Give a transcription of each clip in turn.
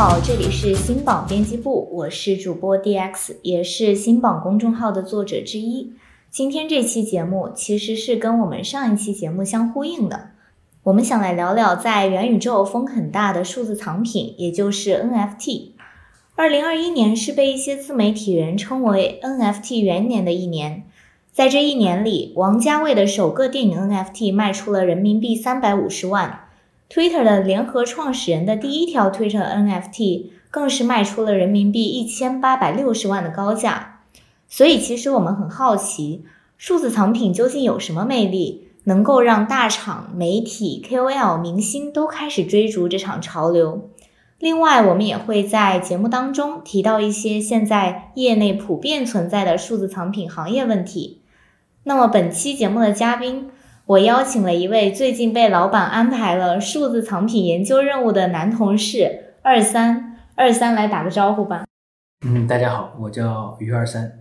好，这里是新榜编辑部，我是主播 DX，也是新榜公众号的作者之一。今天这期节目其实是跟我们上一期节目相呼应的，我们想来聊聊在元宇宙风很大的数字藏品，也就是 NFT。二零二一年是被一些自媒体人称为 NFT 元年的一年，在这一年里，王家卫的首个电影 NFT 卖出了人民币三百五十万。Twitter 的联合创始人的第一条 Twitter NFT 更是卖出了人民币一千八百六十万的高价。所以，其实我们很好奇，数字藏品究竟有什么魅力，能够让大厂、媒体、KOL、明星都开始追逐这场潮流？另外，我们也会在节目当中提到一些现在业内普遍存在的数字藏品行业问题。那么，本期节目的嘉宾。我邀请了一位最近被老板安排了数字藏品研究任务的男同事二三二三来打个招呼吧。嗯，大家好，我叫于二三。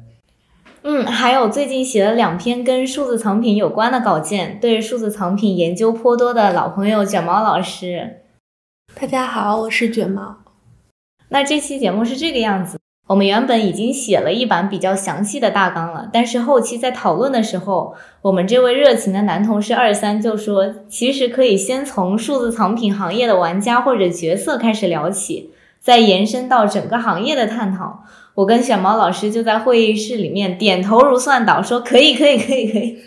嗯，还有最近写了两篇跟数字藏品有关的稿件，对数字藏品研究颇多的老朋友卷毛老师。大家好，我是卷毛。那这期节目是这个样子。我们原本已经写了一版比较详细的大纲了，但是后期在讨论的时候，我们这位热情的男同事二三就说，其实可以先从数字藏品行业的玩家或者角色开始聊起，再延伸到整个行业的探讨。我跟小毛老师就在会议室里面点头如蒜导，说可以，可以，可以，可以。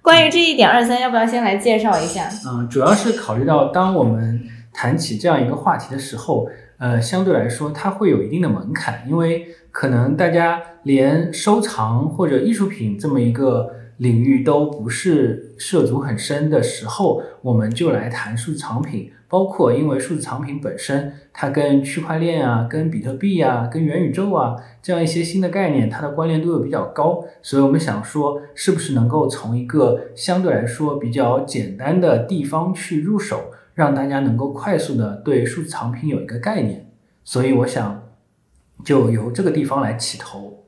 关于这一点，二三要不要先来介绍一下？嗯，主要是考虑到当我们谈起这样一个话题的时候。呃，相对来说，它会有一定的门槛，因为可能大家连收藏或者艺术品这么一个领域都不是涉足很深的时候，我们就来谈数字藏品。包括因为数字藏品本身，它跟区块链啊、跟比特币啊、跟元宇宙啊这样一些新的概念，它的关联度又比较高，所以我们想说，是不是能够从一个相对来说比较简单的地方去入手。让大家能够快速的对数字藏品有一个概念，所以我想就由这个地方来起头。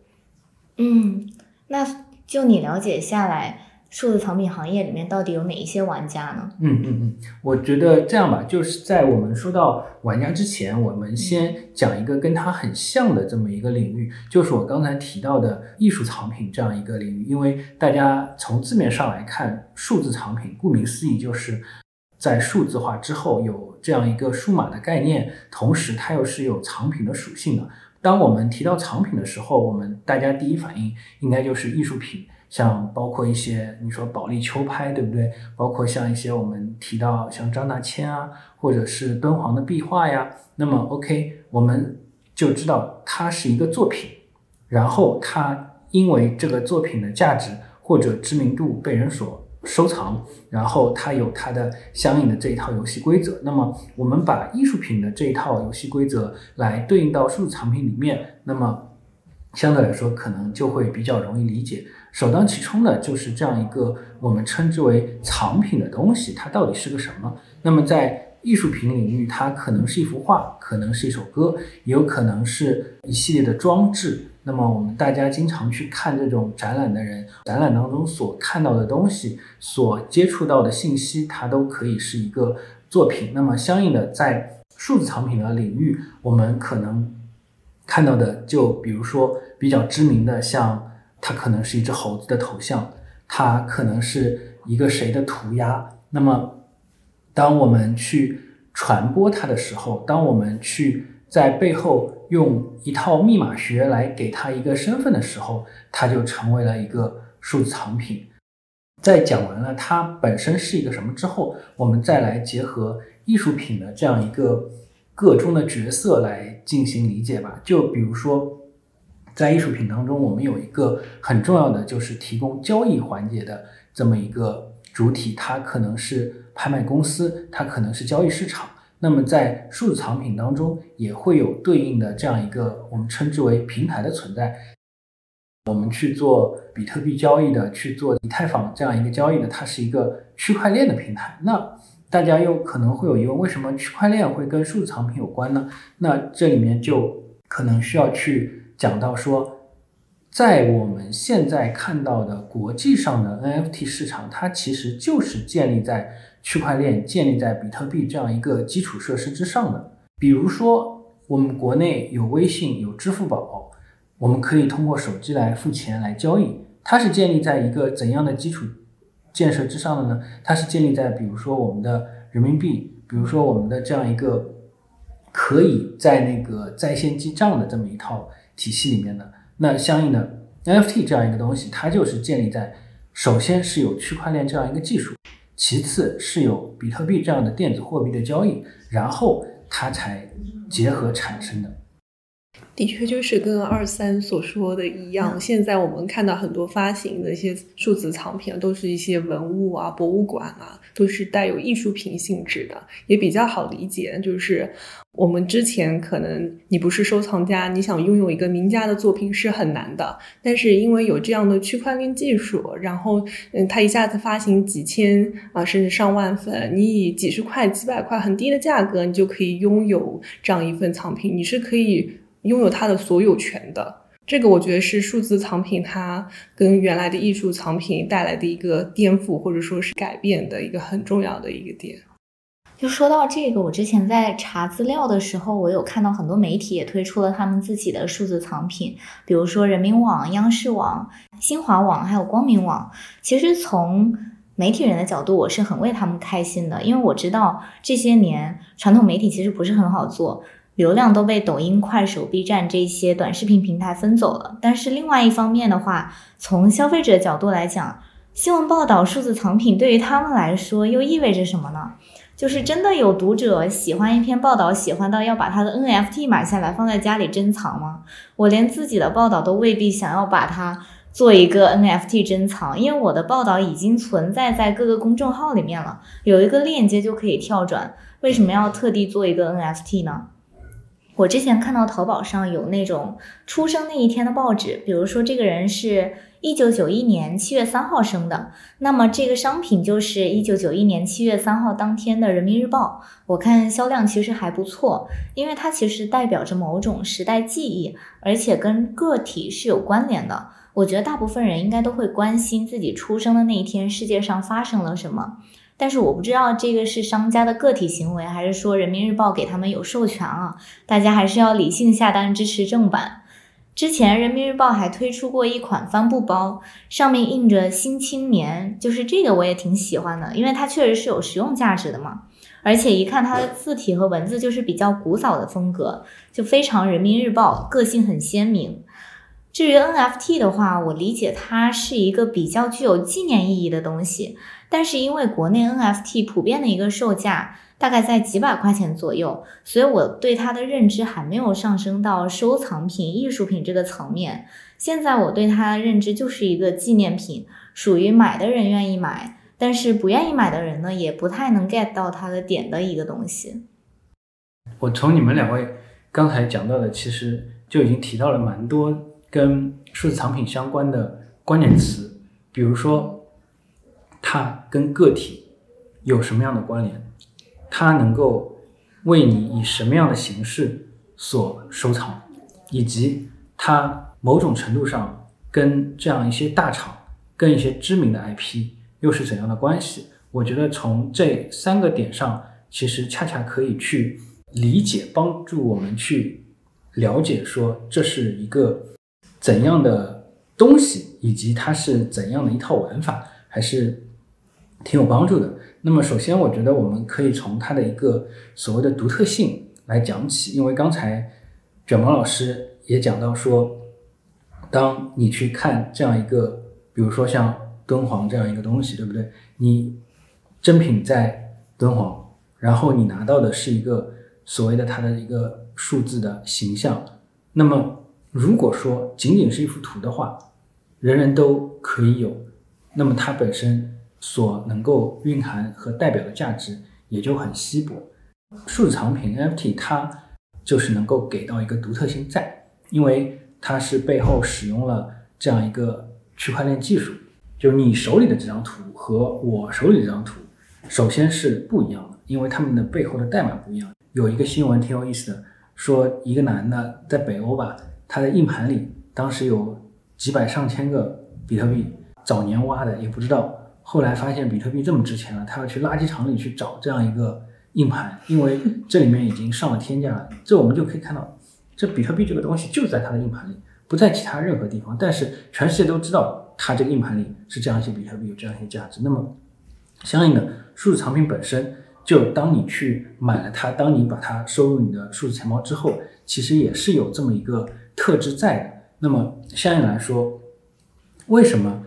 嗯，那就你了解下来，数字藏品行业里面到底有哪一些玩家呢？嗯嗯嗯，我觉得这样吧，就是在我们说到玩家之前，我们先讲一个跟它很像的这么一个领域，就是我刚才提到的艺术藏品这样一个领域。因为大家从字面上来看，数字藏品顾名思义就是。在数字化之后，有这样一个数码的概念，同时它又是有藏品的属性的。当我们提到藏品的时候，我们大家第一反应应该就是艺术品，像包括一些你说保利秋拍，对不对？包括像一些我们提到像张大千啊，或者是敦煌的壁画呀。那么 OK，我们就知道它是一个作品，然后它因为这个作品的价值或者知名度被人所。收藏，然后它有它的相应的这一套游戏规则。那么我们把艺术品的这一套游戏规则来对应到数字藏品里面，那么相对来说可能就会比较容易理解。首当其冲的就是这样一个我们称之为藏品的东西，它到底是个什么？那么在艺术品领域，它可能是一幅画，可能是一首歌，也有可能是一系列的装置。那么我们大家经常去看这种展览的人，展览当中所看到的东西，所接触到的信息，它都可以是一个作品。那么相应的，在数字藏品的领域，我们可能看到的，就比如说比较知名的，像它可能是一只猴子的头像，它可能是一个谁的涂鸦。那么当我们去传播它的时候，当我们去在背后。用一套密码学来给他一个身份的时候，他就成为了一个数字藏品。在讲完了它本身是一个什么之后，我们再来结合艺术品的这样一个个中的角色来进行理解吧。就比如说，在艺术品当中，我们有一个很重要的就是提供交易环节的这么一个主体，它可能是拍卖公司，它可能是交易市场。那么在数字藏品当中，也会有对应的这样一个我们称之为平台的存在。我们去做比特币交易的，去做以太坊这样一个交易的，它是一个区块链的平台。那大家又可能会有疑问，为什么区块链会跟数字藏品有关呢？那这里面就可能需要去讲到说，在我们现在看到的国际上的 NFT 市场，它其实就是建立在。区块链建立在比特币这样一个基础设施之上的，比如说我们国内有微信，有支付宝，我们可以通过手机来付钱来交易。它是建立在一个怎样的基础建设之上的呢？它是建立在比如说我们的人民币，比如说我们的这样一个可以在那个在线记账的这么一套体系里面的。那相应的 NFT 这样一个东西，它就是建立在首先是有区块链这样一个技术，其次是有比特币这样的电子货币的交易，然后它才结合产生的。的确，就是跟二三所说的一样。现在我们看到很多发行的一些数字藏品，都是一些文物啊、博物馆啊，都是带有艺术品性质的，也比较好理解。就是我们之前可能你不是收藏家，你想拥有一个名家的作品是很难的。但是因为有这样的区块链技术，然后嗯，它一下子发行几千啊，甚至上万份，你以几十块、几百块很低的价格，你就可以拥有这样一份藏品，你是可以。拥有它的所有权的，这个我觉得是数字藏品它跟原来的艺术藏品带来的一个颠覆或者说是改变的一个很重要的一个点。就说到这个，我之前在查资料的时候，我有看到很多媒体也推出了他们自己的数字藏品，比如说人民网、央视网、新华网，还有光明网。其实从媒体人的角度，我是很为他们开心的，因为我知道这些年传统媒体其实不是很好做。流量都被抖音、快手、B 站这些短视频平台分走了。但是另外一方面的话，从消费者角度来讲，新闻报道数字藏品对于他们来说又意味着什么呢？就是真的有读者喜欢一篇报道，喜欢到要把他的 NFT 买下来放在家里珍藏吗？我连自己的报道都未必想要把它做一个 NFT 珍藏，因为我的报道已经存在在各个公众号里面了，有一个链接就可以跳转。为什么要特地做一个 NFT 呢？我之前看到淘宝上有那种出生那一天的报纸，比如说这个人是一九九一年七月三号生的，那么这个商品就是一九九一年七月三号当天的人民日报。我看销量其实还不错，因为它其实代表着某种时代记忆，而且跟个体是有关联的。我觉得大部分人应该都会关心自己出生的那一天世界上发生了什么。但是我不知道这个是商家的个体行为，还是说人民日报给他们有授权啊？大家还是要理性下单支持正版。之前人民日报还推出过一款帆布包，上面印着“新青年”，就是这个我也挺喜欢的，因为它确实是有实用价值的嘛。而且一看它的字体和文字就是比较古早的风格，就非常人民日报，个性很鲜明。至于 NFT 的话，我理解它是一个比较具有纪念意义的东西。但是因为国内 NFT 普遍的一个售价大概在几百块钱左右，所以我对它的认知还没有上升到收藏品、艺术品这个层面。现在我对它的认知就是一个纪念品，属于买的人愿意买，但是不愿意买的人呢，也不太能 get 到它的点的一个东西。我从你们两位刚才讲到的，其实就已经提到了蛮多跟数字藏品相关的关键词，比如说。它跟个体有什么样的关联？它能够为你以什么样的形式所收藏，以及它某种程度上跟这样一些大厂、跟一些知名的 IP 又是怎样的关系？我觉得从这三个点上，其实恰恰可以去理解，帮助我们去了解，说这是一个怎样的东西，以及它是怎样的一套玩法，还是？挺有帮助的。那么，首先，我觉得我们可以从它的一个所谓的独特性来讲起，因为刚才卷毛老师也讲到说，当你去看这样一个，比如说像敦煌这样一个东西，对不对？你真品在敦煌，然后你拿到的是一个所谓的它的一个数字的形象。那么，如果说仅仅是一幅图的话，人人都可以有，那么它本身。所能够蕴含和代表的价值也就很稀薄。数字藏品 NFT 它就是能够给到一个独特性在，因为它是背后使用了这样一个区块链技术，就是你手里的这张图和我手里这张图，首先是不一样的，因为他们的背后的代码不一样。有一个新闻挺有意思的，说一个男的在北欧吧，他的硬盘里当时有几百上千个比特币，早年挖的也不知道。后来发现比特币这么值钱了，他要去垃圾场里去找这样一个硬盘，因为 这里面已经上了天价了。这我们就可以看到，这比特币这个东西就在它的硬盘里，不在其他任何地方。但是全世界都知道，它这个硬盘里是这样一些比特币有这样一些价值。那么，相应的数字藏品本身，就当你去买了它，当你把它收入你的数字钱包之后，其实也是有这么一个特质在的。那么相应来说，为什么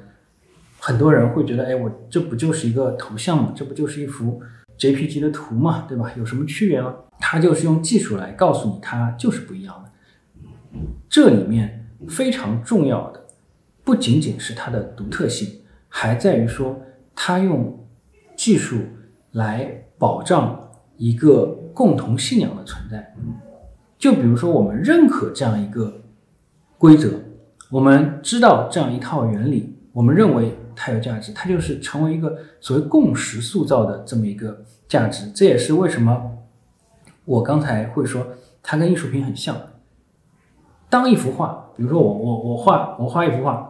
很多人会觉得，哎，我这不就是一个头像吗？这不就是一幅 JPG 的图嘛，对吧？有什么区别吗？它就是用技术来告诉你，它就是不一样的。这里面非常重要的，不仅仅是它的独特性，还在于说，它用技术来保障一个共同信仰的存在。就比如说，我们认可这样一个规则，我们知道这样一套原理，我们认为它有价值，它就是成为一个所谓共识塑造的这么一个价值。这也是为什么我刚才会说它跟艺术品很像。当一幅画，比如说我我我画我画一幅画，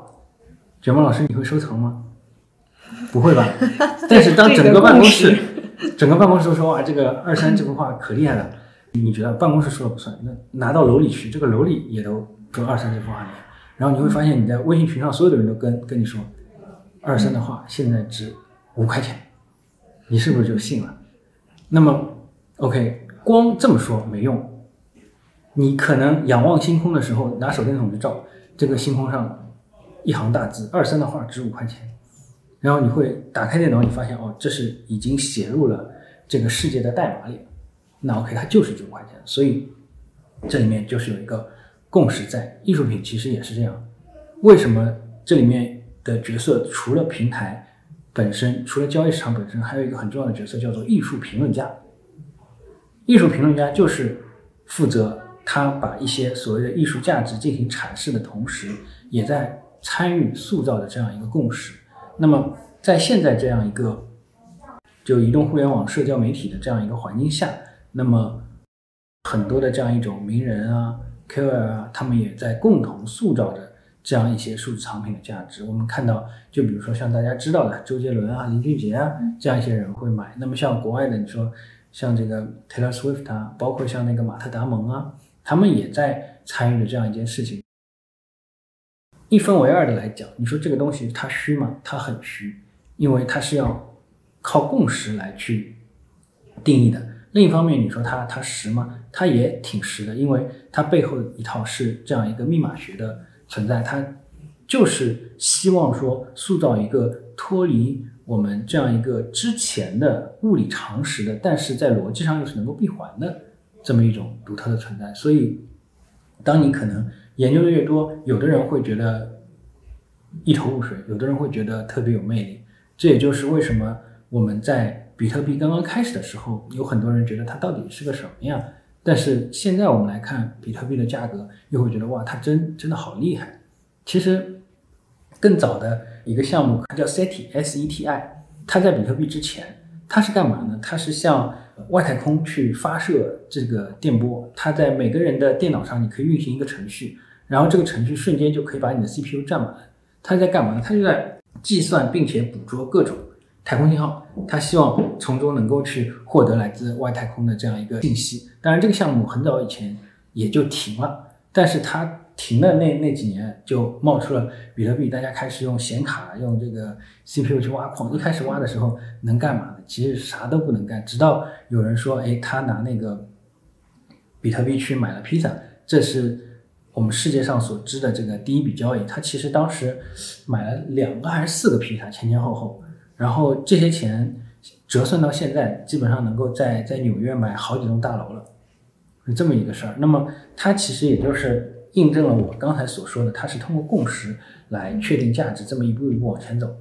卷毛老师你会收藏吗？不会吧？但是当整个办公室整个办公室都说哇这个二三这幅画可厉害了，你觉得办公室说了不算，那拿到楼里去，这个楼里也都跟二三这幅画厉害。然后你会发现你在微信群上所有的人都跟跟你说，二三的画现在值五块钱，你是不是就信了？那么 OK，光这么说没用。你可能仰望星空的时候，拿手电筒去照这个星空上一行大字“二三”的画值五块钱，然后你会打开电脑，你发现哦，这是已经写入了这个世界的代码里。那 OK，它就是九块钱，所以这里面就是有一个共识在。艺术品其实也是这样，为什么这里面的角色除了平台本身，除了交易市场本身，还有一个很重要的角色叫做艺术评论家。艺术评论家就是负责。他把一些所谓的艺术价值进行阐释的同时，也在参与塑造的这样一个共识。那么，在现在这样一个就移动互联网社交媒体的这样一个环境下，那么很多的这样一种名人啊、KOL 啊，他们也在共同塑造着这样一些数字藏品的价值。我们看到，就比如说像大家知道的周杰伦啊、林俊杰啊这样一些人会买。那么像国外的，你说像这个 Taylor Swift 啊，包括像那个马特·达蒙啊。他们也在参与着这样一件事情，一分为二的来讲，你说这个东西它虚吗？它很虚，因为它是要靠共识来去定义的。另一方面，你说它它实吗？它也挺实的，因为它背后一套是这样一个密码学的存在，它就是希望说塑造一个脱离我们这样一个之前的物理常识的，但是在逻辑上又是能够闭环的。这么一种独特的存在，所以当你可能研究的越多，有的人会觉得一头雾水，有的人会觉得特别有魅力。这也就是为什么我们在比特币刚刚开始的时候，有很多人觉得它到底是个什么样，但是现在我们来看比特币的价格，又会觉得哇，它真真的好厉害。其实更早的一个项目，它叫 SETI，S E T I，它在比特币之前，它是干嘛呢？它是向外太空去发射这个电波，它在每个人的电脑上，你可以运行一个程序，然后这个程序瞬间就可以把你的 CPU 占满。它在干嘛呢？它就在计算并且捕捉各种太空信号，他希望从中能够去获得来自外太空的这样一个信息。当然，这个项目很早以前也就停了，但是它。停的那那几年就冒出了比特币，大家开始用显卡、用这个 CPU 去挖矿。一开始挖的时候能干嘛呢？其实啥都不能干。直到有人说：“哎，他拿那个比特币去买了披萨。”这是我们世界上所知的这个第一笔交易。他其实当时买了两个还是四个披萨，前前后后。然后这些钱折算到现在，基本上能够在在纽约买好几栋大楼了，是这么一个事儿。那么它其实也就是。印证了我刚才所说的，它是通过共识来确定价值，这么一步一步往前走，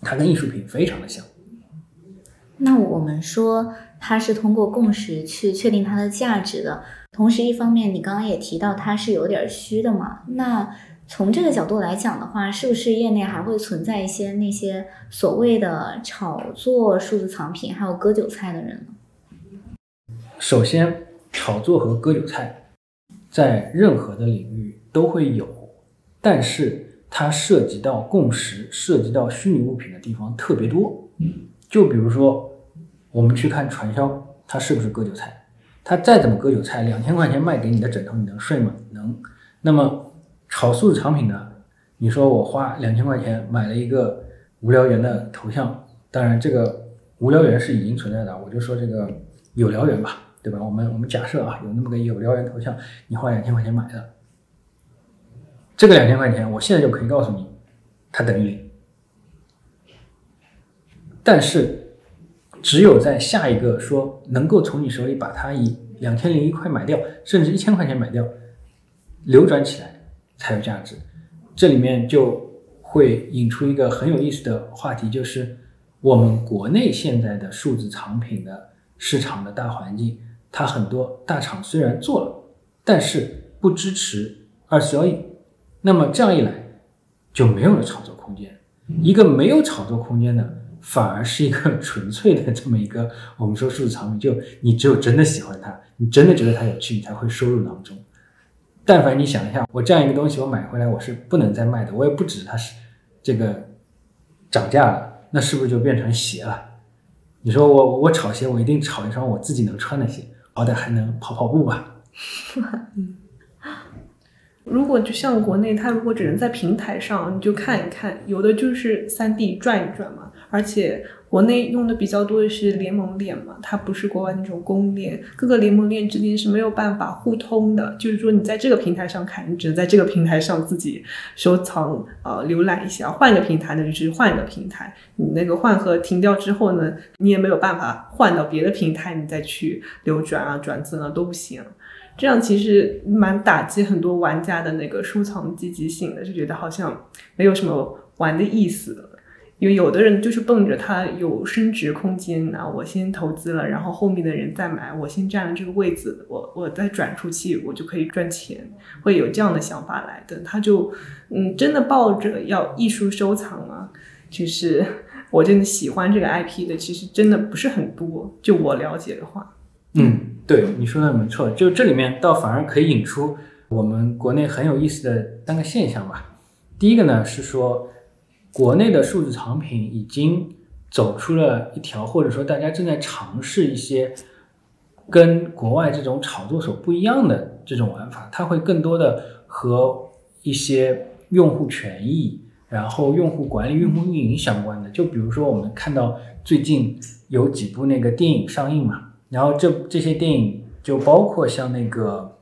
它跟艺术品非常的像。那我们说它是通过共识去确定它的价值的，同时一方面你刚刚也提到它是有点虚的嘛。那从这个角度来讲的话，是不是业内还会存在一些那些所谓的炒作数字藏品还有割韭菜的人呢？首先，炒作和割韭菜。在任何的领域都会有，但是它涉及到共识、涉及到虚拟物品的地方特别多。就比如说，我们去看传销它是不是割韭菜？它再怎么割韭菜，两千块钱卖给你的枕头，你能睡吗？能。那么炒数字藏品呢？你说我花两千块钱买了一个无聊猿的头像，当然这个无聊猿是已经存在的，我就说这个有聊猿吧，对吧？我们我们假设啊，有那么个有聊猿头像，你花两千块钱买的，这个两千块钱，我现在就可以告诉你，它等于零。但是，只有在下一个说能够从你手里把它以两千零一块买掉，甚至一千块钱买掉，流转起来才有价值。这里面就会引出一个很有意思的话题，就是我们国内现在的数字藏品的市场的大环境，它很多大厂虽然做了，但是不支持二次交易，那么这样一来就没有了炒作空间。一个没有炒作空间的。反而是一个 纯粹的这么一个，我们说数字藏品，就你只有真的喜欢它，你真的觉得它有趣，你才会收入囊中。但凡你想一下，我这样一个东西我买回来，我是不能再卖的，我也不指它是这个涨价了，那是不是就变成鞋了？你说我我炒鞋，我一定炒一双我自己能穿的鞋，好歹还能跑跑步吧。如果就像国内，它如果只能在平台上，你就看一看，有的就是三 D 转一转嘛。而且国内用的比较多的是联盟链嘛，它不是国外那种公链，各个联盟链之间是没有办法互通的。就是说，你在这个平台上看，你只能在这个平台上自己收藏啊，浏览一下。换一个平台呢，就是换一个平台。你那个换盒停掉之后呢，你也没有办法换到别的平台，你再去流转啊、转赠啊都不行。这样其实蛮打击很多玩家的那个收藏积极性的，就觉得好像没有什么玩的意思。因为有的人就是奔着它有升值空间啊，我先投资了，然后后面的人再买，我先占了这个位置，我我再转出去，我就可以赚钱，会有这样的想法来的。他就嗯，真的抱着要艺术收藏啊，就是我真的喜欢这个 IP 的，其实真的不是很多。就我了解的话，嗯。对你说的没错，就这里面倒反而可以引出我们国内很有意思的三个现象吧。第一个呢是说，国内的数字藏品已经走出了一条，或者说大家正在尝试一些跟国外这种炒作所不一样的这种玩法，它会更多的和一些用户权益、然后用户管理、用户运营相关的。就比如说我们看到最近有几部那个电影上映嘛。然后这这些电影就包括像那个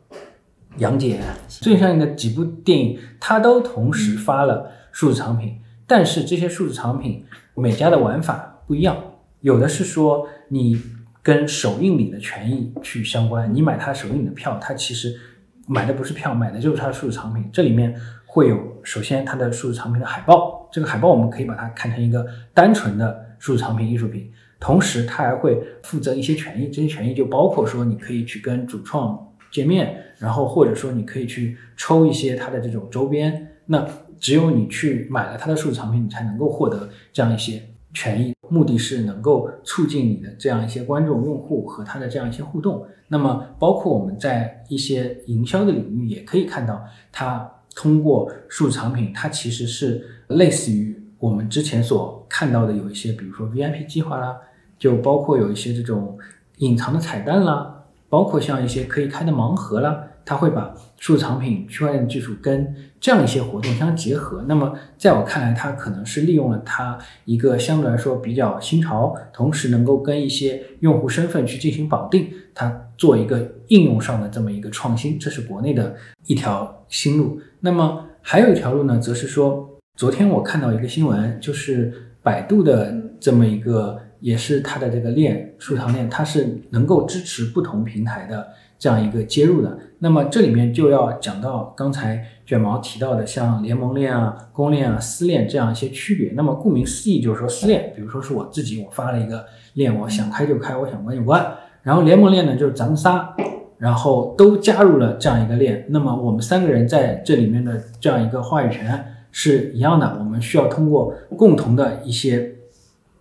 杨戬最上映的几部电影，它都同时发了数字藏品，但是这些数字藏品每家的玩法不一样，有的是说你跟首映礼的权益去相关，你买它首映的票，它其实买的不是票，买的就是它的数字藏品，这里面会有首先它的数字藏品的海报，这个海报我们可以把它看成一个单纯的数字藏品艺术品。同时，它还会负责一些权益，这些权益就包括说，你可以去跟主创见面，然后或者说你可以去抽一些它的这种周边。那只有你去买了他的数字藏品，你才能够获得这样一些权益。目的是能够促进你的这样一些观众、用户和他的这样一些互动。那么，包括我们在一些营销的领域也可以看到，它通过数字藏品，它其实是类似于我们之前所看到的有一些，比如说 VIP 计划啦。就包括有一些这种隐藏的彩蛋啦，包括像一些可以开的盲盒啦，它会把数字藏品、区块链技术跟这样一些活动相结合。那么，在我看来，它可能是利用了它一个相对来说比较新潮，同时能够跟一些用户身份去进行绑定，它做一个应用上的这么一个创新，这是国内的一条新路。那么还有一条路呢，则是说，昨天我看到一个新闻，就是百度的这么一个。也是它的这个链数字藏链，它是能够支持不同平台的这样一个接入的。那么这里面就要讲到刚才卷毛提到的，像联盟链啊、公链啊、私链这样一些区别。那么顾名思义，就是说私链，比如说是我自己，我发了一个链，我想开就开，我想关就关。然后联盟链呢，就是咱们仨，然后都加入了这样一个链。那么我们三个人在这里面的这样一个话语权是一样的。我们需要通过共同的一些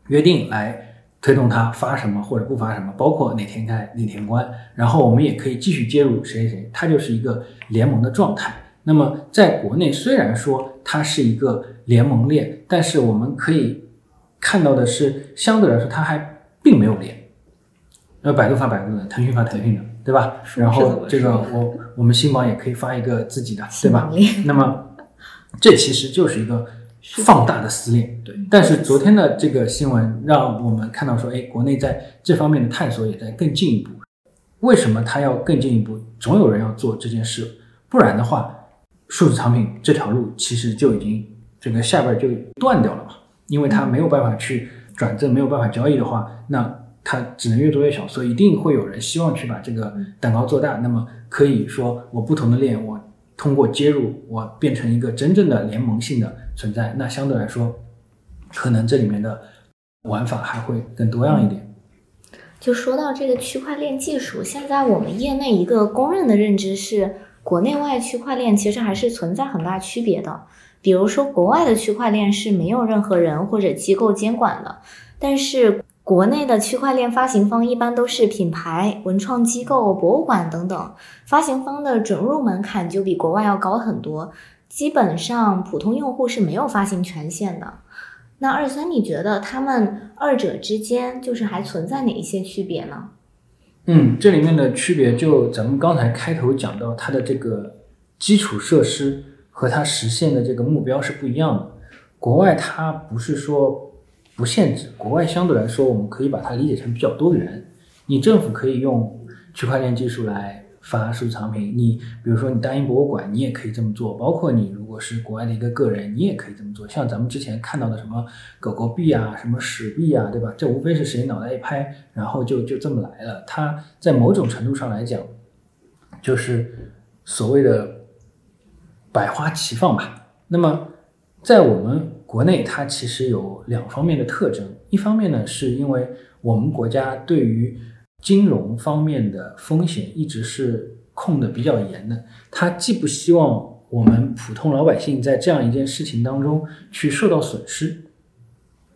约定来。推动它发什么或者不发什么，包括哪天开哪天关，然后我们也可以继续接入谁谁谁，它就是一个联盟的状态。那么在国内虽然说它是一个联盟链，但是我们可以看到的是，相对来说它还并没有链。那百度发百度的，腾讯发腾讯的，对吧？然后这个我我们新榜也可以发一个自己的，对吧？那么这其实就是一个放大的撕裂。对，但是昨天的这个新闻让我们看到说，哎，国内在这方面的探索也在更进一步。为什么它要更进一步？总有人要做这件事，不然的话，数字藏品这条路其实就已经这个下边就断掉了嘛，因为它没有办法去转正，没有办法交易的话，那它只能越做越小，所以一定会有人希望去把这个蛋糕做大。那么可以说，我不同的链，我通过接入，我变成一个真正的联盟性的存在。那相对来说，可能这里面的玩法还会更多样一点。就说到这个区块链技术，现在我们业内一个公认的认知是，国内外区块链其实还是存在很大区别的。比如说，国外的区块链是没有任何人或者机构监管的，但是国内的区块链发行方一般都是品牌、文创机构、博物馆等等，发行方的准入门槛就比国外要高很多，基本上普通用户是没有发行权限的。那二三，你觉得他们二者之间就是还存在哪一些区别呢？嗯，这里面的区别就咱们刚才开头讲到，它的这个基础设施和它实现的这个目标是不一样的。国外它不是说不限制，国外相对来说，我们可以把它理解成比较多元。你政府可以用区块链技术来发数字藏品，你比如说你大英博物馆，你也可以这么做，包括你如果是国外的一个个人，你也可以这么做。像咱们之前看到的什么狗狗币啊，什么史币啊，对吧？这无非是谁脑袋一拍，然后就就这么来了。它在某种程度上来讲，就是所谓的百花齐放吧。那么在我们国内，它其实有两方面的特征。一方面呢，是因为我们国家对于金融方面的风险一直是控的比较严的，它既不希望我们普通老百姓在这样一件事情当中去受到损失，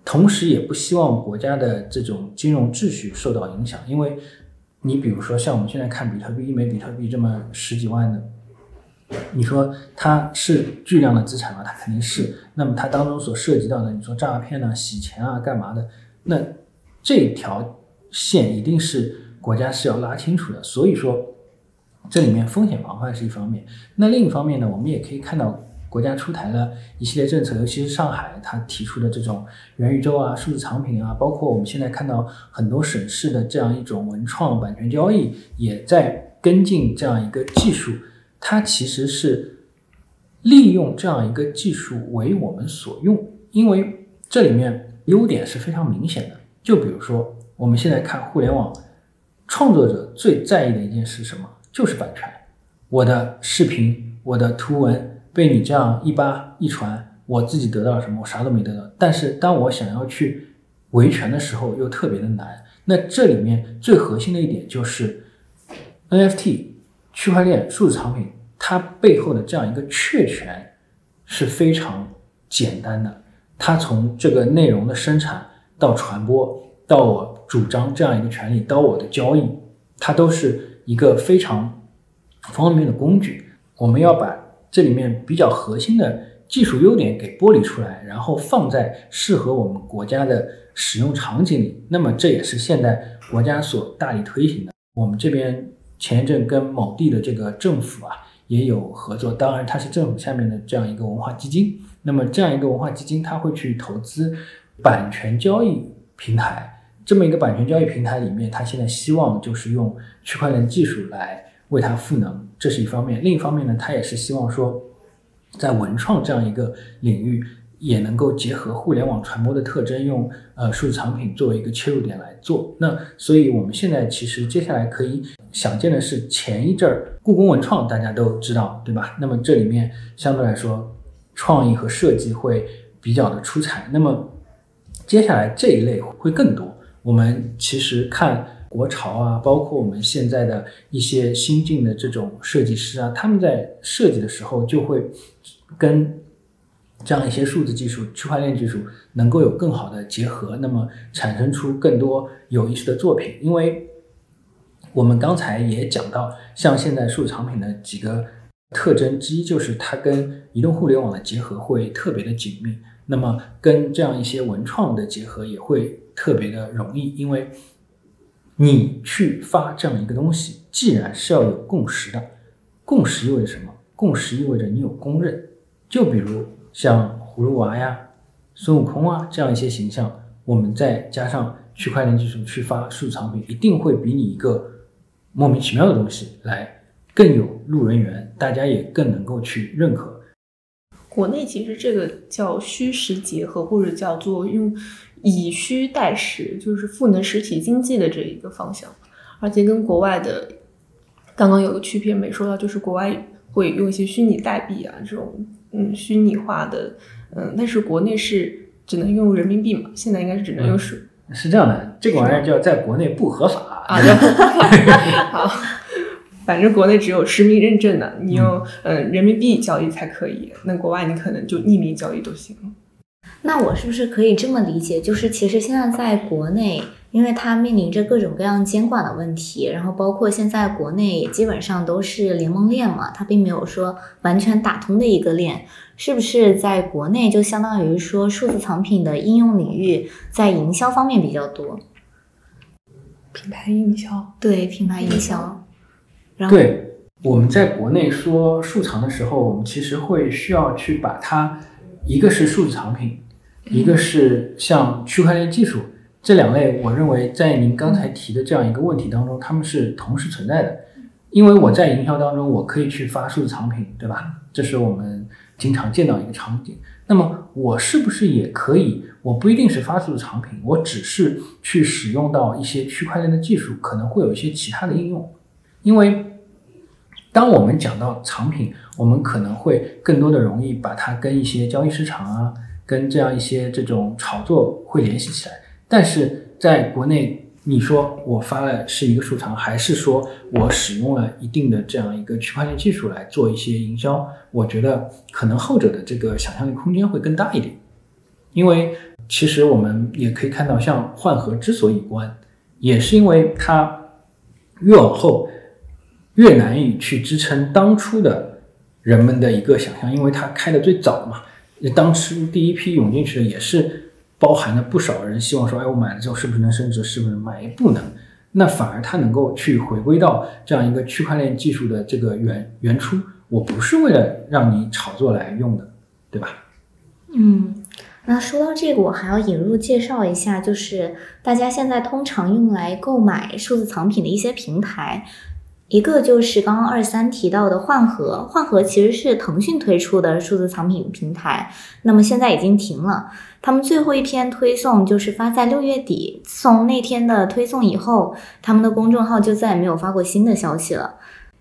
同时也不希望国家的这种金融秩序受到影响。因为你比如说像我们现在看比特币，一枚比特币这么十几万的。你说它是巨量的资产吗？它肯定是。那么它当中所涉及到的，你说诈骗啊、洗钱啊、干嘛的，那这条线一定是国家是要拉清楚的。所以说，这里面风险防范是一方面。那另一方面呢，我们也可以看到国家出台了一系列政策，尤其是上海它提出的这种元宇宙啊、数字藏品啊，包括我们现在看到很多省市的这样一种文创版权交易，也在跟进这样一个技术。它其实是利用这样一个技术为我们所用，因为这里面优点是非常明显的。就比如说，我们现在看互联网创作者最在意的一件事是什么？就是版权。我的视频、我的图文被你这样一扒一传，我自己得到了什么？我啥都没得到。但是当我想要去维权的时候，又特别的难。那这里面最核心的一点就是 NFT。区块链数字藏品，它背后的这样一个确权是非常简单的。它从这个内容的生产到传播，到我主张这样一个权利，到我的交易，它都是一个非常方便的工具。我们要把这里面比较核心的技术优点给剥离出来，然后放在适合我们国家的使用场景里。那么这也是现在国家所大力推行的。我们这边。前一阵跟某地的这个政府啊也有合作，当然它是政府下面的这样一个文化基金。那么这样一个文化基金，它会去投资版权交易平台。这么一个版权交易平台里面，它现在希望就是用区块链技术来为它赋能，这是一方面。另一方面呢，它也是希望说，在文创这样一个领域。也能够结合互联网传播的特征，用呃数字藏品作为一个切入点来做。那所以我们现在其实接下来可以想见的是，前一阵儿故宫文创大家都知道，对吧？那么这里面相对来说创意和设计会比较的出彩。那么接下来这一类会更多。我们其实看国潮啊，包括我们现在的一些新进的这种设计师啊，他们在设计的时候就会跟。这样一些数字技术、区块链技术能够有更好的结合，那么产生出更多有意思的作品。因为我们刚才也讲到，像现在数字藏品的几个特征之一，就是它跟移动互联网的结合会特别的紧密，那么跟这样一些文创的结合也会特别的容易，因为你去发这样一个东西，既然是要有共识的，共识意味着什么？共识意味着你有公认。就比如像葫芦娃呀、孙悟空啊这样一些形象，我们再加上区块链技术去发数字藏品，一定会比你一个莫名其妙的东西来更有路人缘，大家也更能够去认可。国内其实这个叫虚实结合，或者叫做用以虚代实，就是赋能实体经济的这一个方向。而且跟国外的刚刚有个区别没说到，就是国外会用一些虚拟代币啊这种嗯虚拟化的嗯，但是国内是只能用人民币嘛，现在应该是只能用是是这样的，这个玩意儿叫在国内不合法啊，好。反正国内只有实名认证的，你用嗯人民币交易才可以。那国外你可能就匿名交易都行。那我是不是可以这么理解？就是其实现在在国内，因为它面临着各种各样监管的问题，然后包括现在国内也基本上都是联盟链嘛，它并没有说完全打通的一个链。是不是在国内就相当于说数字藏品的应用领域在营销方面比较多？品牌营销，对品牌营销。然后对，我们在国内说数藏的时候，我们其实会需要去把它，一个是数字藏品，一个是像区块链技术这两类，我认为在您刚才提的这样一个问题当中，他们是同时存在的。因为我在营销当中，我可以去发数字藏品，对吧？这是我们经常见到一个场景。那么我是不是也可以？我不一定是发数字藏品，我只是去使用到一些区块链的技术，可能会有一些其他的应用，因为。当我们讲到藏品，我们可能会更多的容易把它跟一些交易市场啊，跟这样一些这种炒作会联系起来。但是在国内，你说我发了是一个数藏，还是说我使用了一定的这样一个区块链技术来做一些营销？我觉得可能后者的这个想象力空间会更大一点。因为其实我们也可以看到，像换核之所以关，也是因为它越往后。越难以去支撑当初的人们的一个想象，因为它开的最早嘛。当初第一批涌进去的也是包含了不少人希望说，哎，我买了之后是不是能升值，是不是能卖？不能。那反而它能够去回归到这样一个区块链技术的这个原原初。我不是为了让你炒作来用的，对吧？嗯，那说到这个，我还要引入介绍一下，就是大家现在通常用来购买数字藏品的一些平台。一个就是刚刚二三提到的换核，换核其实是腾讯推出的数字藏品平台，那么现在已经停了。他们最后一篇推送就是发在六月底，自从那天的推送以后，他们的公众号就再也没有发过新的消息了。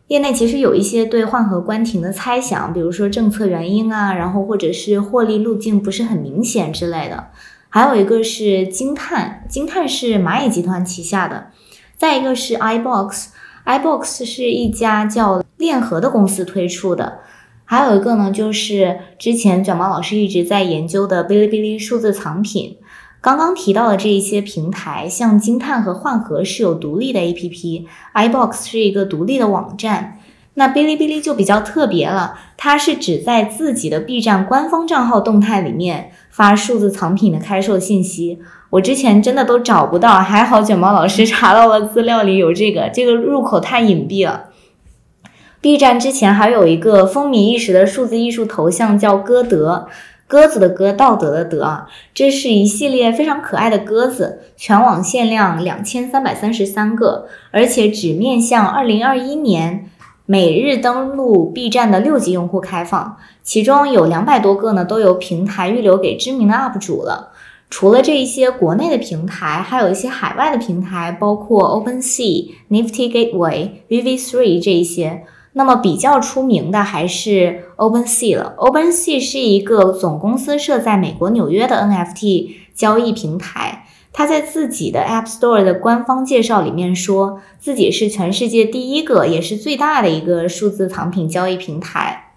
业内其实有一些对换核关停的猜想，比如说政策原因啊，然后或者是获利路径不是很明显之类的。还有一个是金碳，金碳是蚂蚁集团旗下的，再一个是 iBox。iBox 是一家叫链盒的公司推出的，还有一个呢，就是之前卷毛老师一直在研究的哔哩哔哩数字藏品。刚刚提到的这一些平台，像金碳和换核是有独立的 APP，iBox 是一个独立的网站。那哔哩哔哩就比较特别了，它是只在自己的 B 站官方账号动态里面发数字藏品的开售信息。我之前真的都找不到，还好卷毛老师 查到了资料里有这个，这个入口太隐蔽了。B 站之前还有一个风靡一时的数字艺术头像叫歌德，鸽子的歌，道德的德啊，这是一系列非常可爱的鸽子，全网限量两千三百三十三个，而且只面向二零二一年每日登录 B 站的六级用户开放，其中有两百多个呢，都由平台预留给知名的 UP 主了。除了这一些国内的平台，还有一些海外的平台，包括 OpenSea、Nifty Gateway、VV3 这一些。那么比较出名的还是 OpenSea 了。OpenSea 是一个总公司设在美国纽约的 NFT 交易平台。它在自己的 App Store 的官方介绍里面说，自己是全世界第一个也是最大的一个数字藏品交易平台。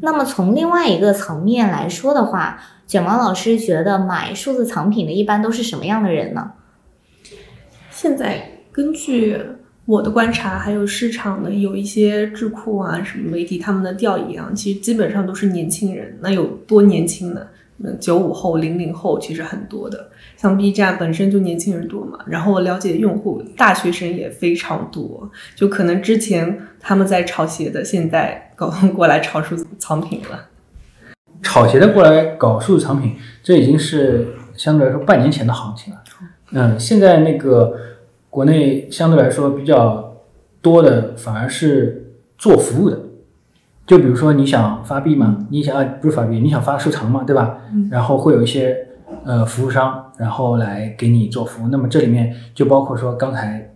那么从另外一个层面来说的话，卷毛老师觉得买数字藏品的一般都是什么样的人呢？现在根据我的观察，还有市场的有一些智库啊、什么媒体他们的调研啊，其实基本上都是年轻人。那有多年轻呢？嗯，九五后、零零后其实很多的。像 B 站本身就年轻人多嘛，然后我了解用户大学生也非常多，就可能之前他们在炒鞋的，现在搞 过来炒数字藏品了。炒鞋的过来搞数字藏品，这已经是相对来说半年前的行情了。嗯，现在那个国内相对来说比较多的反而是做服务的，就比如说你想发币嘛，你想啊不是发币，你想发收藏嘛，对吧？然后会有一些呃服务商，然后来给你做服务。那么这里面就包括说刚才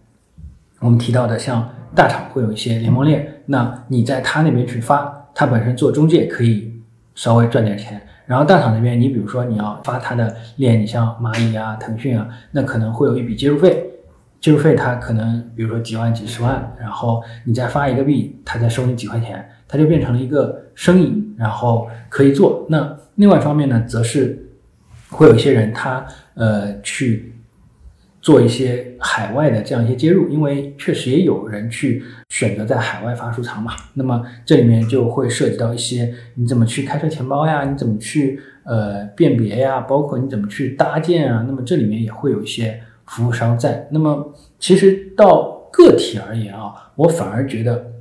我们提到的，像大厂会有一些联盟链，那你在他那边去发，他本身做中介可以稍微赚点钱。然后大厂那边，你比如说你要发他的链，你像蚂蚁啊、腾讯啊，那可能会有一笔接入费，接入费它可能比如说几万、几十万，然后你再发一个币，他再收你几块钱，它就变成了一个生意，然后可以做。那另外一方面呢，则是会有一些人他呃去做一些海外的这样一些接入，因为确实也有人去选择在海外发收藏嘛。那么这里面就会涉及到一些你怎么去开设钱包呀，你怎么去呃辨别呀，包括你怎么去搭建啊。那么这里面也会有一些服务商在。那么其实到个体而言啊，我反而觉得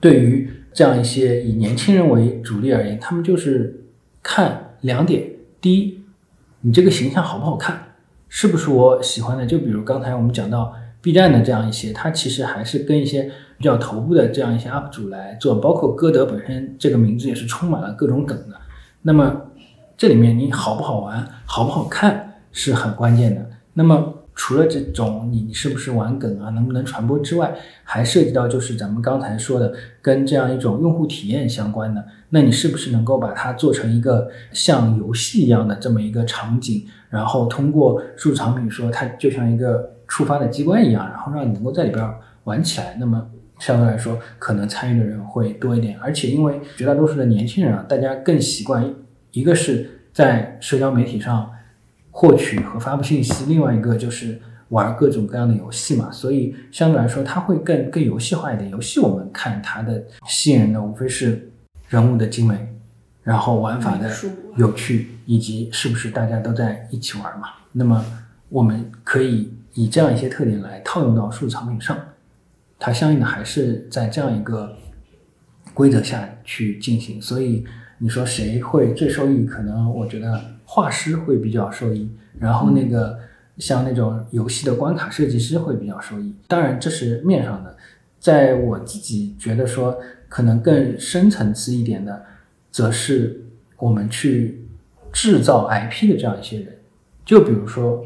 对于这样一些以年轻人为主力而言，他们就是看两点：第一，你这个形象好不好看。是不是我喜欢的？就比如刚才我们讲到 B 站的这样一些，它其实还是跟一些比较头部的这样一些 UP 主来做，包括歌德本身这个名字也是充满了各种梗的。那么这里面你好不好玩、好不好看是很关键的。那么除了这种你你是不是玩梗啊，能不能传播之外，还涉及到就是咱们刚才说的跟这样一种用户体验相关的。那你是不是能够把它做成一个像游戏一样的这么一个场景？然后通过数字藏品说，它就像一个触发的机关一样，然后让你能够在里边玩起来。那么相对来说，可能参与的人会多一点。而且因为绝大多数的年轻人啊，大家更习惯一个是在社交媒体上获取和发布信息，另外一个就是玩各种各样的游戏嘛。所以相对来说，它会更更游戏化一点。游戏我们看它的吸引人的无非是人物的精美。然后玩法的有趣，以及是不是大家都在一起玩嘛？那么我们可以以这样一些特点来套用到数字藏品上，它相应的还是在这样一个规则下去进行。所以你说谁会最受益？可能我觉得画师会比较受益，然后那个像那种游戏的关卡设计师会比较受益。当然这是面上的，在我自己觉得说，可能更深层次一点的。则是我们去制造 IP 的这样一些人，就比如说，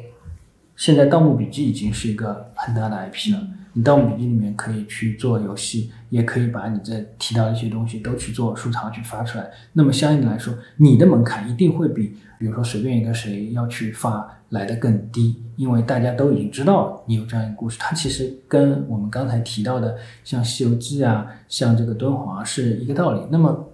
现在《盗墓笔记》已经是一个很大的 IP 了。你《盗墓笔记》里面可以去做游戏，也可以把你这提到一些东西都去做收藏去发出来。那么相应的来说，你的门槛一定会比，比如说随便一个谁要去发来的更低，因为大家都已经知道你有这样一个故事。它其实跟我们刚才提到的像《西游记》啊，像这个敦煌是一个道理。那么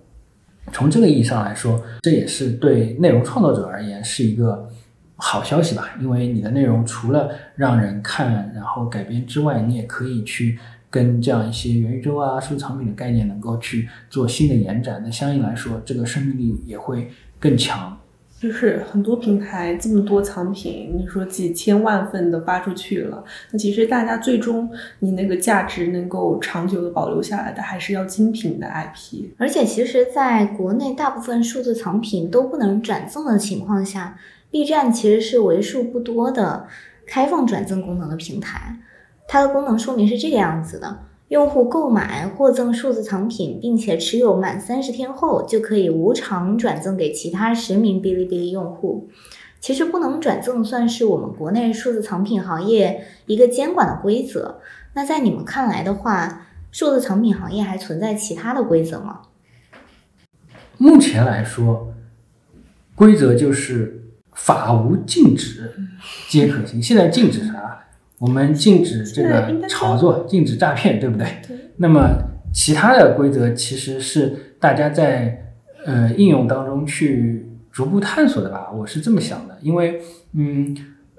从这个意义上来说，这也是对内容创作者而言是一个好消息吧。因为你的内容除了让人看，然后改编之外，你也可以去跟这样一些元宇宙啊、数字藏品的概念能够去做新的延展。那相应来说，这个生命力也会更强。就是很多平台这么多藏品，你说几千万份的发出去了，那其实大家最终你那个价值能够长久的保留下来的，还是要精品的 IP。而且其实，在国内大部分数字藏品都不能转赠的情况下，B 站其实是为数不多的开放转赠功能的平台。它的功能说明是这个样子的。用户购买获赠数字藏品，并且持有满三十天后，就可以无偿转赠给其他十名哔哩哔哩用户。其实不能转赠，算是我们国内数字藏品行业一个监管的规则。那在你们看来的话，数字藏品行业还存在其他的规则吗？目前来说，规则就是法无禁止皆可行。现在禁止啥？我们禁止这个炒作，禁止诈骗，对不对？对。那么其他的规则其实是大家在呃应用当中去逐步探索的吧，我是这么想的。因为嗯，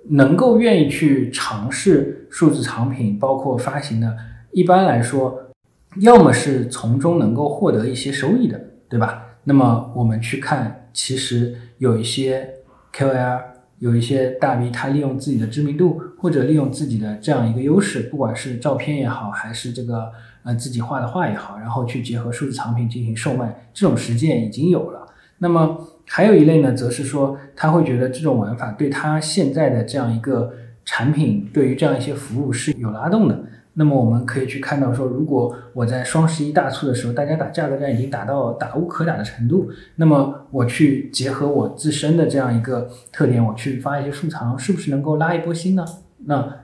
能够愿意去尝试数字藏品，包括发行的，一般来说，要么是从中能够获得一些收益的，对吧？那么我们去看，其实有一些 KOL，有一些大 V，他利用自己的知名度或者利用自己的这样一个优势，不管是照片也好，还是这个呃自己画的画也好，然后去结合数字藏品进行售卖，这种实践已经有了。那么还有一类呢，则是说他会觉得这种玩法对他现在的这样一个产品，对于这样一些服务是有拉动的。那么我们可以去看到说，如果我在双十一大促的时候，大家打价格战已经打到打无可打的程度，那么我去结合我自身的这样一个特点，我去发一些收藏，是不是能够拉一波新呢？那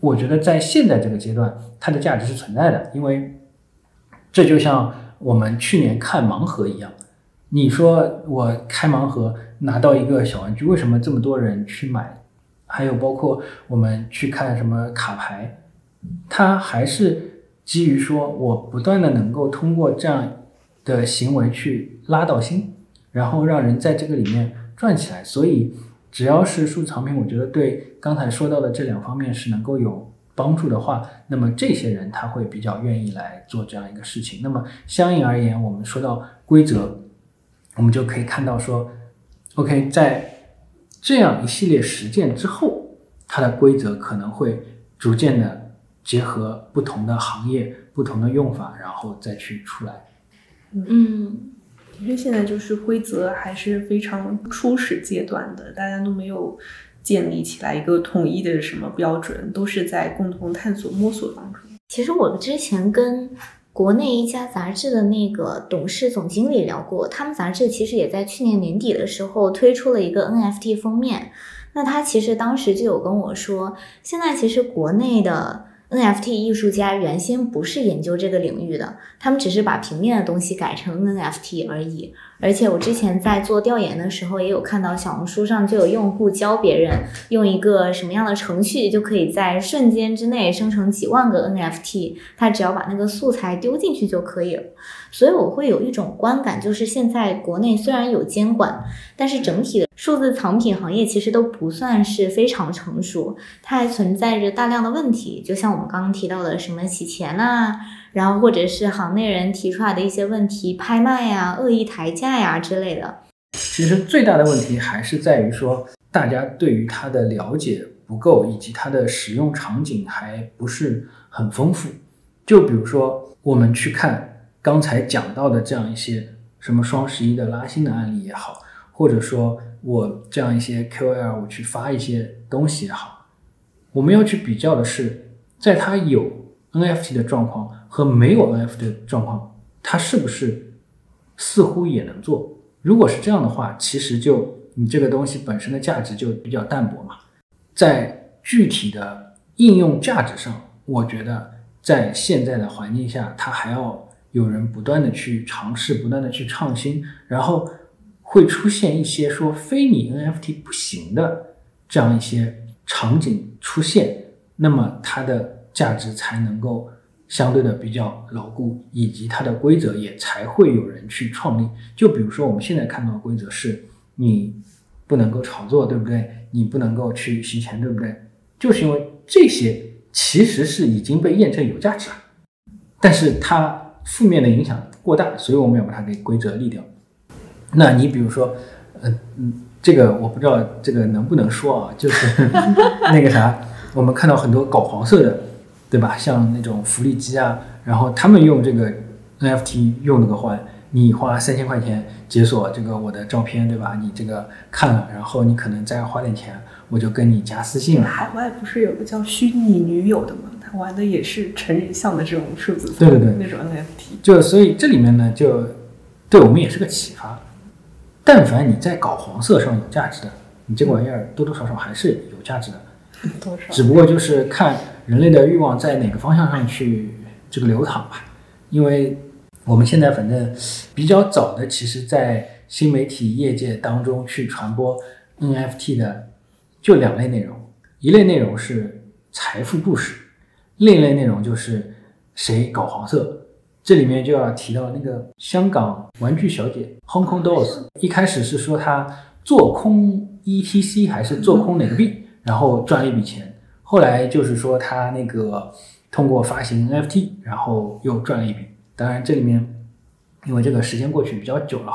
我觉得在现在这个阶段，它的价值是存在的，因为这就像我们去年看盲盒一样，你说我开盲盒拿到一个小玩具，为什么这么多人去买？还有包括我们去看什么卡牌。它还是基于说，我不断的能够通过这样的行为去拉到心，然后让人在这个里面转起来。所以，只要是数字藏品，我觉得对刚才说到的这两方面是能够有帮助的话，那么这些人他会比较愿意来做这样一个事情。那么相应而言，我们说到规则，我们就可以看到说，OK，在这样一系列实践之后，它的规则可能会逐渐的。结合不同的行业、不同的用法，然后再去出来。嗯，的确，现在就是规则还是非常初始阶段的，大家都没有建立起来一个统一的什么标准，都是在共同探索、摸索当中。其实我之前跟国内一家杂志的那个董事总经理聊过，他们杂志其实也在去年年底的时候推出了一个 NFT 封面。那他其实当时就有跟我说，现在其实国内的。NFT 艺术家原先不是研究这个领域的，他们只是把平面的东西改成 NFT 而已。而且我之前在做调研的时候，也有看到小红书上就有用户教别人用一个什么样的程序，就可以在瞬间之内生成几万个 NFT，他只要把那个素材丢进去就可以了。所以我会有一种观感，就是现在国内虽然有监管，但是整体的。数字藏品行业其实都不算是非常成熟，它还存在着大量的问题，就像我们刚刚提到的什么洗钱呐，然后或者是行内人提出来的一些问题，拍卖呀、恶意抬价呀之类的。其实最大的问题还是在于说，大家对于它的了解不够，以及它的使用场景还不是很丰富。就比如说，我们去看刚才讲到的这样一些什么双十一的拉新的案例也好，或者说。我这样一些 QL，我去发一些东西也好，我们要去比较的是，在它有 NFT 的状况和没有 NFT 的状况，它是不是似乎也能做？如果是这样的话，其实就你这个东西本身的价值就比较淡薄嘛。在具体的应用价值上，我觉得在现在的环境下，它还要有人不断的去尝试，不断的去创新，然后。会出现一些说非你 NFT 不行的这样一些场景出现，那么它的价值才能够相对的比较牢固，以及它的规则也才会有人去创立。就比如说我们现在看到的规则是，你不能够炒作，对不对？你不能够去洗钱，对不对？就是因为这些其实是已经被验证有价值了，但是它负面的影响过大，所以我们要把它给规则立掉。那你比如说，呃嗯，这个我不知道这个能不能说啊，就是 那个啥，我们看到很多搞黄色的，对吧？像那种福利机啊，然后他们用这个 NFT 用那个换，你花三千块钱解锁这个我的照片，对吧？你这个看了，然后你可能再花点钱，我就跟你加私信了。海外不是有个叫虚拟女友的吗？他玩的也是成人向的这种数字，对对对，那种 NFT。就所以这里面呢，就对我们也是个启发。但凡你在搞黄色上有价值的，你这个玩意儿多多少少还是有价值的，多少？只不过就是看人类的欲望在哪个方向上去这个流淌吧。因为我们现在反正比较早的，其实在新媒体业界当中去传播 NFT 的就两类内容，一类内容是财富故事，另一类内容就是谁搞黄色。这里面就要提到那个香港玩具小姐 Hong Kong Dolls，一开始是说她做空 ETC 还是做空哪个币，然后赚了一笔钱。后来就是说她那个通过发行 NFT，然后又赚了一笔。当然这里面因为这个时间过去比较久了，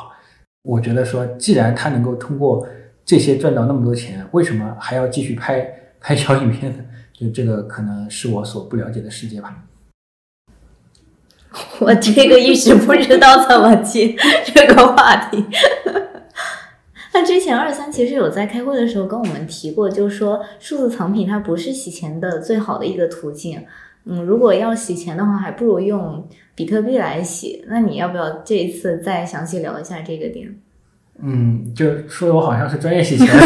我觉得说，既然他能够通过这些赚到那么多钱，为什么还要继续拍拍小影片呢？就这个可能是我所不了解的世界吧。我这个一时不知道怎么接 这个话题。那之前二三其实有在开会的时候跟我们提过，就是说数字藏品它不是洗钱的最好的一个途径。嗯，如果要洗钱的话，还不如用比特币来洗。那你要不要这一次再详细聊一下这个点？嗯，就说的我好像是专业洗钱。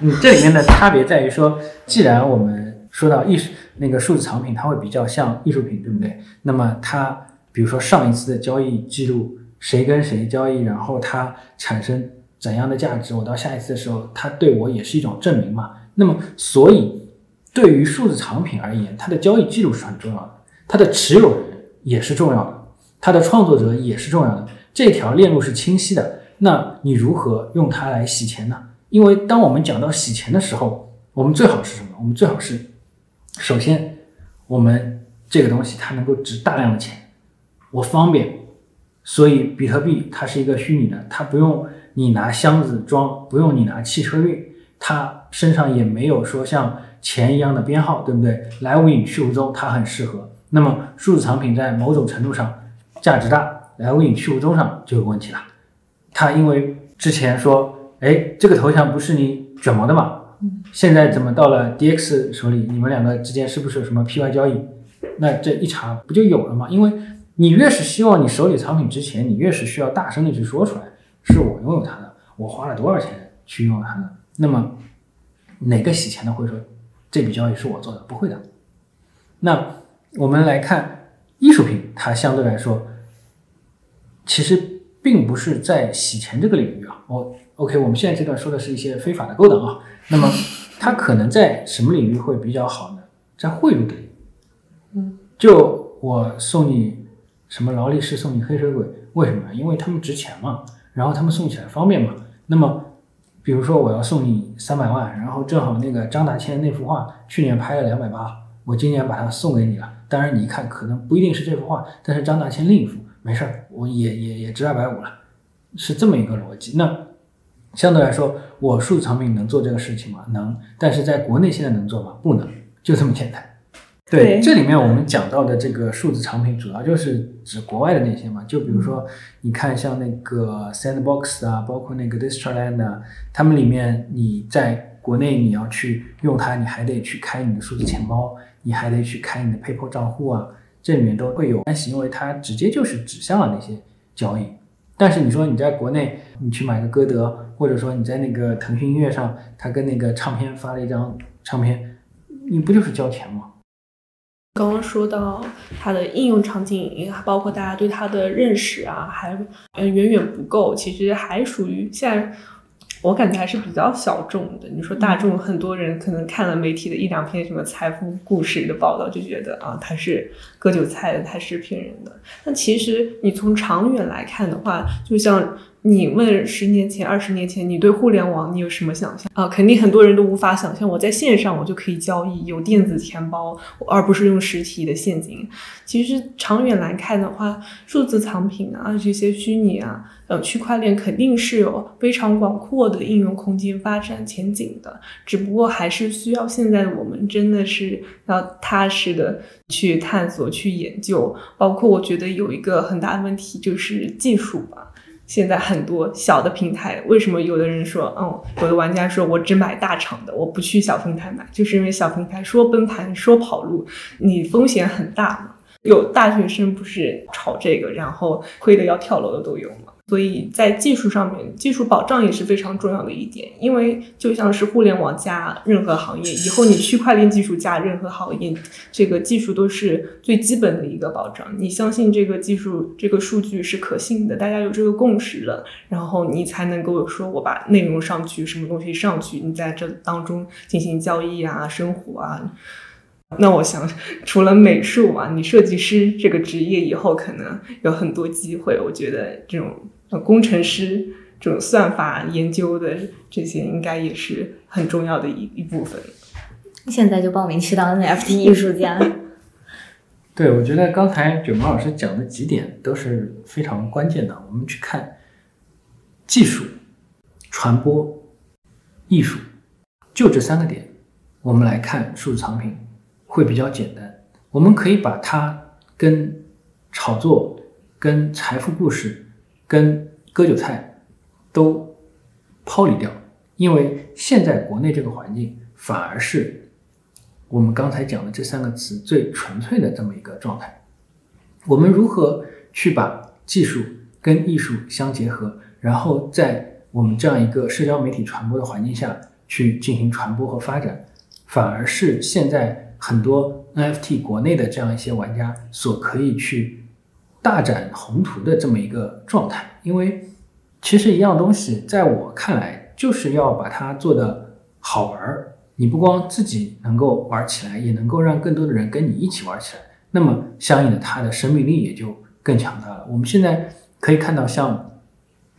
嗯，这里面的差别在于说，既然我们说到艺术那个数字藏品，它会比较像艺术品，对不对？那么它比如说上一次的交易记录，谁跟谁交易，然后它产生怎样的价值，我到下一次的时候，它对我也是一种证明嘛。那么所以。对于数字藏品而言，它的交易记录是很重要的，它的持有人也是重要的，它的创作者也是重要的，这条链路是清晰的。那你如何用它来洗钱呢？因为当我们讲到洗钱的时候，我们最好是什么？我们最好是，首先，我们这个东西它能够值大量的钱，我方便，所以比特币它是一个虚拟的，它不用你拿箱子装，不用你拿汽车运，它身上也没有说像。钱一样的编号，对不对？来无影去无踪，它很适合。那么数字藏品在某种程度上价值大，来无影去无踪上就有问题了。它因为之前说，哎，这个头像不是你卷毛的嘛？现在怎么到了 DX 手里？你们两个之间是不是有什么 PY 交易？那这一查不就有了吗？因为你越是希望你手里藏品值钱，你越是需要大声的去说出来，是我拥有它的，我花了多少钱去拥有它的。那么哪个洗钱的会说？这笔交易是我做的，不会的。那我们来看艺术品，它相对来说，其实并不是在洗钱这个领域啊。哦，OK，我们现在这段说的是一些非法的勾当啊。那么它可能在什么领域会比较好呢？在贿赂的领域。嗯，就我送你什么劳力士，送你黑水鬼，为什么？因为他们值钱嘛，然后他们送起来方便嘛。那么比如说我要送你三百万，然后正好那个张大千那幅画去年拍了两百八，我今年把它送给你了。当然你一看可能不一定是这幅画，但是张大千另一幅没事儿，我也也也值二百五了，是这么一个逻辑。那相对来说，我数字产品能做这个事情吗？能，但是在国内现在能做吗？不能，就这么简单。对，这里面我们讲到的这个数字产品，主要就是指国外的那些嘛。就比如说，你看像那个 Sandbox 啊，包括那个 Decentraland 啊，他们里面你在国内你要去用它，你还得去开你的数字钱包，你还得去开你的 PayPal 账户啊，这里面都会有关系，因为它直接就是指向了那些交易。但是你说你在国内，你去买个歌德，或者说你在那个腾讯音乐上，他跟那个唱片发了一张唱片，你不就是交钱吗？刚刚说到它的应用场景，包括大家对它的认识啊，还嗯远远不够。其实还属于现在，我感觉还是比较小众的。你说大众，很多人可能看了媒体的一两篇什么财富故事的报道，就觉得啊，他是割韭菜的，他是骗人的。但其实你从长远来看的话，就像。你问十年前、二十年前，你对互联网你有什么想象啊？肯定很多人都无法想象，我在线上我就可以交易，有电子钱包，而不是用实体的现金。其实长远来看的话，数字藏品啊，这些虚拟啊，呃，区块链肯定是有非常广阔的应用空间、发展前景的。只不过还是需要现在我们真的是要踏实的去探索、去研究。包括我觉得有一个很大的问题就是技术吧。现在很多小的平台，为什么有的人说，嗯，有的玩家说我只买大厂的，我不去小平台买，就是因为小平台说崩盘说跑路，你风险很大嘛。有大学生不是炒这个，然后亏的要跳楼的都有。所以在技术上面，技术保障也是非常重要的一点，因为就像是互联网加任何行业，以后你区块链技术加任何行业，这个技术都是最基本的一个保障。你相信这个技术、这个数据是可信的，大家有这个共识了，然后你才能够说我把内容上去，什么东西上去，你在这当中进行交易啊、生活啊。那我想，除了美术啊，你设计师这个职业以后可能有很多机会。我觉得这种。工程师这种算法研究的这些，应该也是很重要的一一部分。现在就报名去当 NFT 艺术家。对，我觉得刚才卷毛老师讲的几点都是非常关键的。我们去看技术、传播、艺术，就这三个点，我们来看数字藏品会比较简单。我们可以把它跟炒作、跟财富故事、跟割韭菜都抛离掉，因为现在国内这个环境反而是我们刚才讲的这三个词最纯粹的这么一个状态。我们如何去把技术跟艺术相结合，然后在我们这样一个社交媒体传播的环境下去进行传播和发展，反而是现在很多 NFT 国内的这样一些玩家所可以去大展宏图的这么一个状态。因为其实一样东西，在我看来，就是要把它做的好玩儿。你不光自己能够玩起来，也能够让更多的人跟你一起玩起来。那么，相应的，它的生命力也就更强大了。我们现在可以看到，像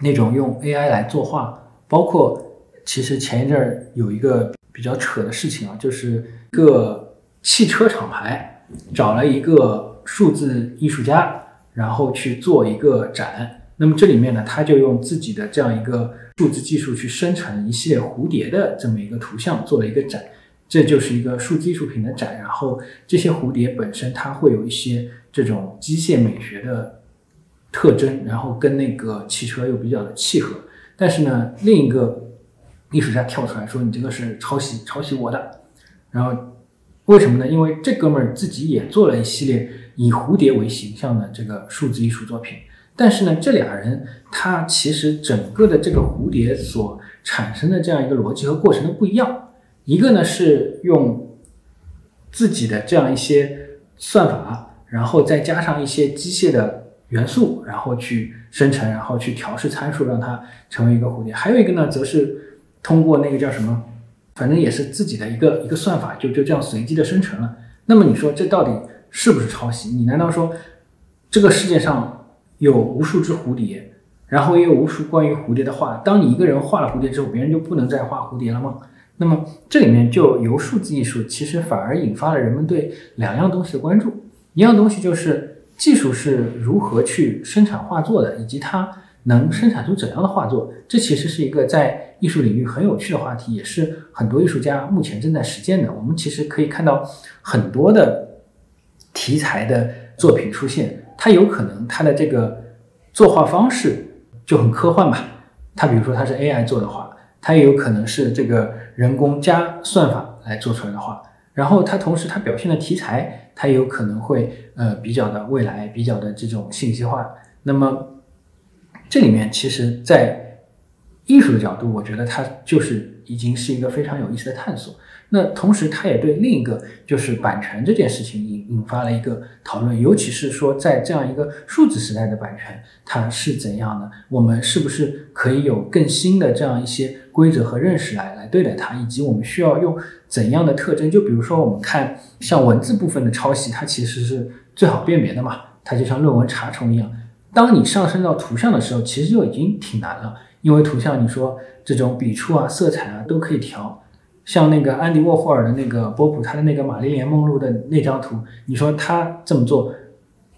那种用 AI 来作画，包括其实前一阵儿有一个比较扯的事情啊，就是一个汽车厂牌找了一个数字艺术家，然后去做一个展。那么这里面呢，他就用自己的这样一个数字技术去生成一系列蝴蝶的这么一个图像，做了一个展。这就是一个数字艺术品的展，然后这些蝴蝶本身它会有一些这种机械美学的特征，然后跟那个汽车又比较的契合。但是呢，另一个艺术家跳出来说：“你这个是抄袭，抄袭我的。”然后为什么呢？因为这哥们儿自己也做了一系列以蝴蝶为形象的这个数字艺术作品，但是呢，这俩人他其实整个的这个蝴蝶所产生的这样一个逻辑和过程都不一样。一个呢是用自己的这样一些算法，然后再加上一些机械的元素，然后去生成，然后去调试参数，让它成为一个蝴蝶。还有一个呢，则是通过那个叫什么，反正也是自己的一个一个算法，就就这样随机的生成了。那么你说这到底是不是抄袭？你难道说这个世界上有无数只蝴蝶，然后也有无数关于蝴蝶的画？当你一个人画了蝴蝶之后，别人就不能再画蝴蝶了吗？那么这里面就由数字艺术，其实反而引发了人们对两样东西的关注。一样东西就是技术是如何去生产画作的，以及它能生产出怎样的画作。这其实是一个在艺术领域很有趣的话题，也是很多艺术家目前正在实践的。我们其实可以看到很多的题材的作品出现，它有可能它的这个作画方式就很科幻吧。它比如说它是 AI 做的画，它也有可能是这个。人工加算法来做出来的话，然后它同时它表现的题材，它有可能会呃比较的未来，比较的这种信息化。那么这里面其实，在艺术的角度，我觉得它就是已经是一个非常有意思的探索。那同时，它也对另一个就是版权这件事情引引发了一个讨论，尤其是说在这样一个数字时代的版权，它是怎样的？我们是不是可以有更新的这样一些规则和认识来来对待它？以及我们需要用怎样的特征？就比如说，我们看像文字部分的抄袭，它其实是最好辨别的嘛，它就像论文查重一样。当你上升到图像的时候，其实就已经挺难了，因为图像你说这种笔触啊、色彩啊都可以调。像那个安迪沃霍尔的那个波普，他的那个玛丽莲梦露的那张图，你说他这么做，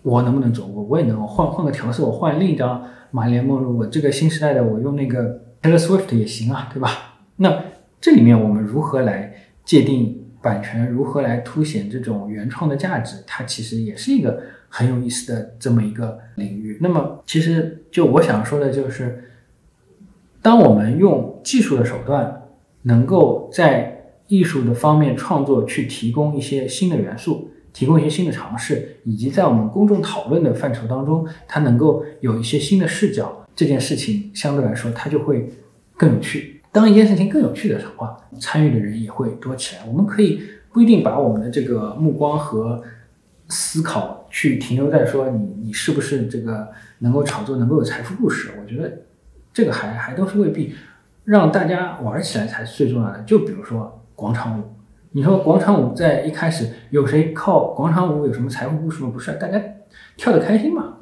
我能不能做？我我也能，我换换个调色，我换另一张玛丽莲梦露，我这个新时代的我用那个 Taylor Swift 也行啊，对吧？那这里面我们如何来界定版权？如何来凸显这种原创的价值？它其实也是一个很有意思的这么一个领域。那么其实就我想说的就是，当我们用技术的手段。能够在艺术的方面创作，去提供一些新的元素，提供一些新的尝试，以及在我们公众讨论的范畴当中，它能够有一些新的视角，这件事情相对来说它就会更有趣。当一件事情更有趣的话，参与的人也会多起来。我们可以不一定把我们的这个目光和思考去停留在说你你是不是这个能够炒作，能够有财富故事。我觉得这个还还都是未必。让大家玩起来才是最重要的。就比如说广场舞，你说广场舞在一开始有谁靠广场舞有什么财富故事吗？不是，大家跳的开心嘛。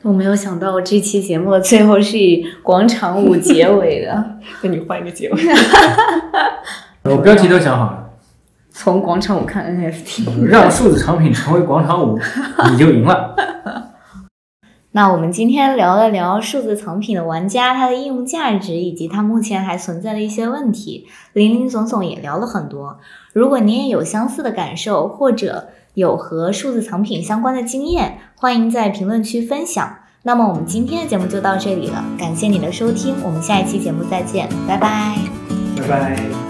我没有想到这期节目的最后是以广场舞结尾的。那你换一个结尾。我标题都想好了。从广场舞看 NFT。让数字产品成为广场舞，你就赢了。那我们今天聊了聊数字藏品的玩家，它的应用价值以及它目前还存在的一些问题，林林总总也聊了很多。如果您也有相似的感受，或者有和数字藏品相关的经验，欢迎在评论区分享。那么我们今天的节目就到这里了，感谢你的收听，我们下一期节目再见，拜拜，拜拜。